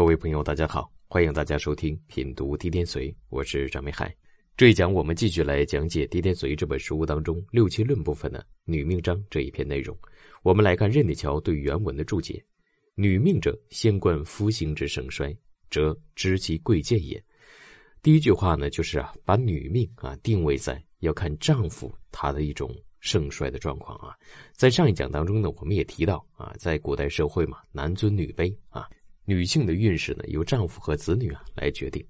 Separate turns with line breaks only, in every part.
各位朋友，大家好，欢迎大家收听品读《滴天髓》，我是张美海。这一讲我们继续来讲解《滴天髓》这本书当中六七论部分的女命章这一篇内容。我们来看任铁桥对原文的注解：“女命者，先观夫星之盛衰，则知其贵贱也。”第一句话呢，就是啊，把女命啊定位在要看丈夫他的一种盛衰的状况啊。在上一讲当中呢，我们也提到啊，在古代社会嘛，男尊女卑啊。女性的运势呢，由丈夫和子女啊来决定。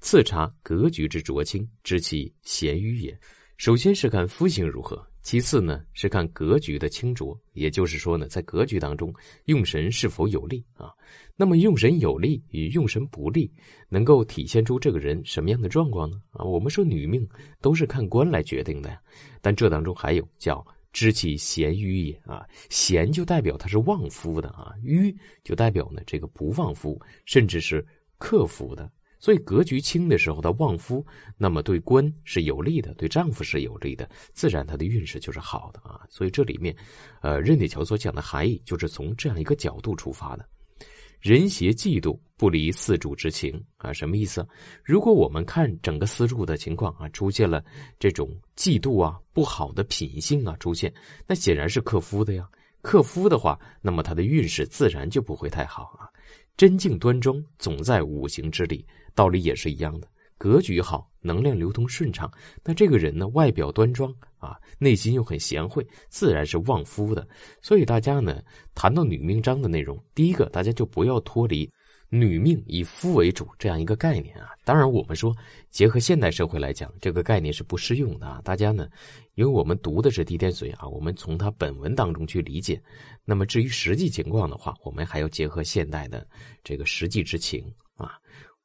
次察格局之浊清，知其贤愚也。首先是看夫星如何，其次呢是看格局的清浊，也就是说呢，在格局当中用神是否有利啊。那么用神有利与用神不利，能够体现出这个人什么样的状况呢？啊，我们说女命都是看官来决定的呀，但这当中还有叫。知其贤愚也啊，贤就代表他是旺夫的啊，愚就代表呢这个不旺夫，甚至是克夫的。所以格局轻的时候，他旺夫，那么对官是有利的，对丈夫是有利的，自然他的运势就是好的啊。所以这里面，呃，任铁桥所讲的含义就是从这样一个角度出发的。人邪嫉妒不离四柱之情啊，什么意思？如果我们看整个四柱的情况啊，出现了这种嫉妒啊、不好的品性啊出现，那显然是克夫的呀。克夫的话，那么他的运势自然就不会太好啊。真静端庄，总在五行之理，道理也是一样的。格局好，能量流通顺畅，那这个人呢，外表端庄啊，内心又很贤惠，自然是旺夫的。所以大家呢，谈到女命章的内容，第一个大家就不要脱离女命以夫为主这样一个概念啊。当然，我们说结合现代社会来讲，这个概念是不适用的啊。大家呢，因为我们读的是《滴天髓》啊，我们从它本文当中去理解。那么至于实际情况的话，我们还要结合现代的这个实际之情啊。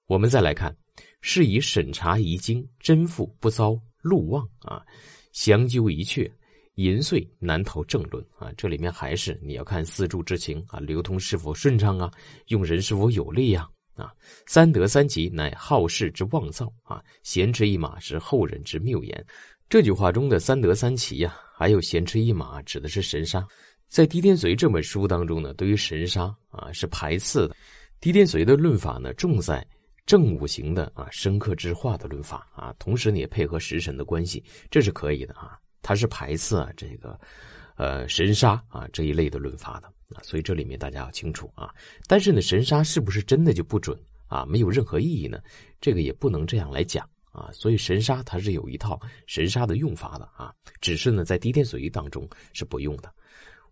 我们再来看。是以审查遗经，真负不遭禄旺啊，详究一阙，淫碎难逃正论啊。这里面还是你要看四柱之情啊，流通是否顺畅啊，用人是否有利呀啊。三德三吉乃好事之旺造啊，闲驰一马是后人之谬言。这句话中的三德三奇呀，还有闲驰一马，指的是神杀。在《滴天髓》这本书当中呢，对于神杀啊是排斥的。《滴天髓》的论法呢，重在。正五行的啊，生克之化的论法啊，同时呢也配合食神的关系，这是可以的啊。它是排斥啊这个，呃神杀啊这一类的论法的啊，所以这里面大家要清楚啊。但是呢，神杀是不是真的就不准啊？没有任何意义呢？这个也不能这样来讲啊。所以神杀它是有一套神杀的用法的啊，只是呢在滴天髓当中是不用的。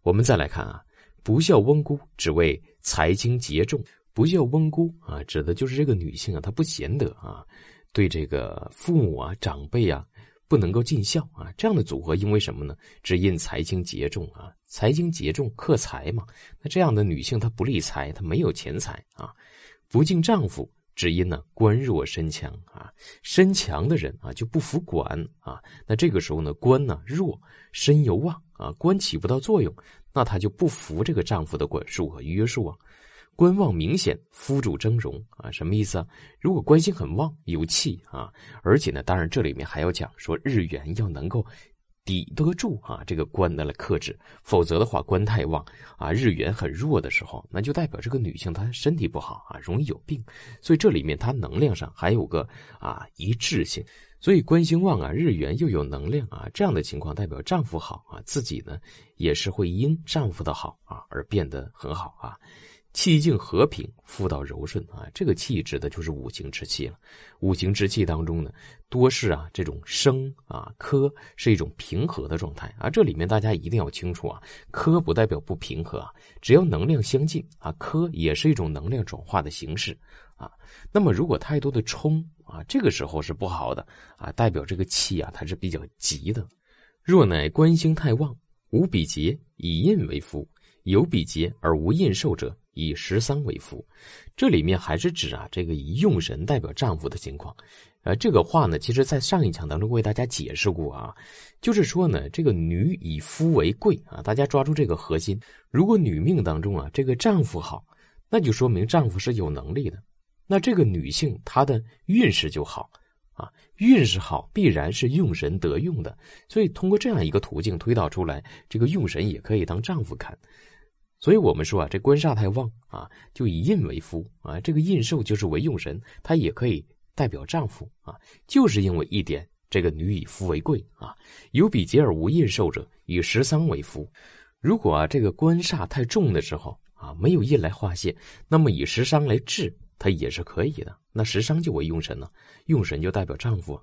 我们再来看啊，不孝翁姑，只为财轻节重。不孝翁姑啊，指的就是这个女性啊，她不贤德啊，对这个父母啊、长辈啊不能够尽孝啊。这样的组合，因为什么呢？只因财轻节重啊，财轻节重克财嘛。那这样的女性她不理财，她没有钱财啊。不敬丈夫，只因呢官弱身强啊，身强的人啊就不服管啊。那这个时候呢，官呢弱，身又旺啊，官起不到作用，那她就不服这个丈夫的管束和约束啊。官旺明显，夫主峥嵘啊，什么意思啊？如果官星很旺，有气啊，而且呢，当然这里面还要讲说日元要能够抵得住啊这个官的来克制，否则的话，官太旺啊，日元很弱的时候，那就代表这个女性她身体不好啊，容易有病。所以这里面她能量上还有个啊一致性，所以官星旺啊，日元又有能量啊，这样的情况代表丈夫好啊，自己呢也是会因丈夫的好啊而变得很好啊。气静和平，妇道柔顺啊，这个气指的就是五行之气了。五行之气当中呢，多是啊这种生啊科是一种平和的状态啊。这里面大家一定要清楚啊，科不代表不平和啊，只要能量相近啊，科也是一种能量转化的形式啊。那么如果太多的冲啊，这个时候是不好的啊，代表这个气啊它是比较急的。若乃官星太旺，无比劫以印为夫，有比劫而无印受者。以十三为夫，这里面还是指啊这个以用神代表丈夫的情况，呃，这个话呢，其实在上一讲当中为大家解释过啊，就是说呢，这个女以夫为贵啊，大家抓住这个核心。如果女命当中啊这个丈夫好，那就说明丈夫是有能力的，那这个女性她的运势就好啊，运势好必然是用神得用的，所以通过这样一个途径推导出来，这个用神也可以当丈夫看。所以我们说啊，这官煞太旺啊，就以印为夫啊。这个印寿就是为用神，它也可以代表丈夫啊。就是因为一点，这个女以夫为贵啊。有比劫而无印寿者，以食伤为夫。如果啊这个官煞太重的时候啊，没有印来化泄，那么以食伤来治，它也是可以的。那食伤就为用神了，用神就代表丈夫。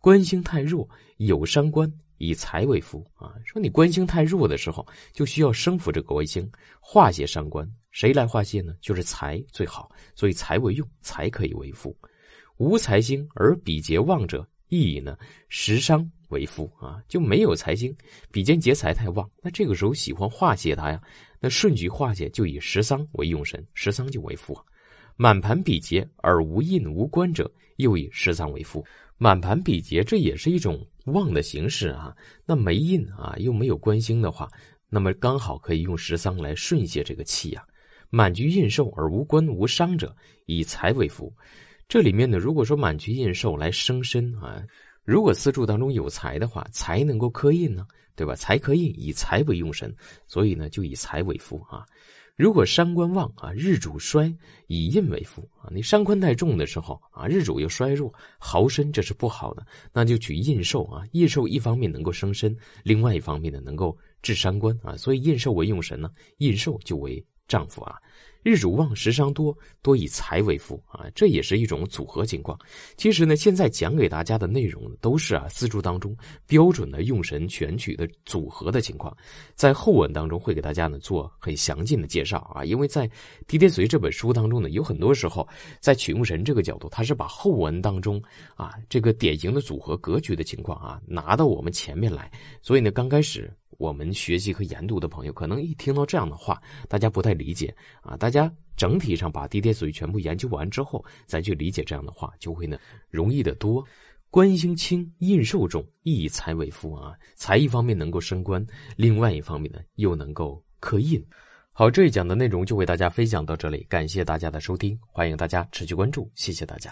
官星太弱，有伤官。以财为夫啊，说你官星太弱的时候，就需要生扶这个官星，化解伤官。谁来化解呢？就是财最好，所以财为用，财可以为夫。无财星而比劫旺者，亦以呢食伤为夫啊，就没有财星，比肩劫财太旺，那这个时候喜欢化解它呀，那顺局化解就以食伤为用神，食伤就为夫。满盘比劫而无印无官者，又以食伤为夫。满盘比劫，这也是一种旺的形式啊。那没印啊，又没有官星的话，那么刚好可以用食伤来顺泄这个气呀。满局印寿而无官无伤者，以财为福。这里面呢，如果说满局印寿来生身啊，如果四柱当中有财的话，财能够克印呢，对吧？财克印，以财为用神，所以呢，就以财为福啊。如果伤官旺啊，日主衰，以印为夫啊。你伤官太重的时候啊，日主又衰弱，耗身，这是不好的。那就取印寿啊，印寿一方面能够生身，另外一方面呢，能够治伤官啊。所以印寿为用神呢，印寿就为丈夫啊。日主旺食伤多，多以财为富啊，这也是一种组合情况。其实呢，现在讲给大家的内容都是啊四柱当中标准的用神选取的组合的情况，在后文当中会给大家呢做很详尽的介绍啊。因为在《地天髓》这本书当中呢，有很多时候在取用神这个角度，它是把后文当中啊这个典型的组合格局的情况啊拿到我们前面来，所以呢，刚开始。我们学习和研读的朋友，可能一听到这样的话，大家不太理解啊。大家家整体上把地天髓全部研究完之后，再去理解这样的话，就会呢容易的多。官星轻，印寿重，以财为夫啊。财一方面能够升官，另外一方面呢又能够克印。好，这一讲的内容就为大家分享到这里，感谢大家的收听，欢迎大家持续关注，谢谢大家。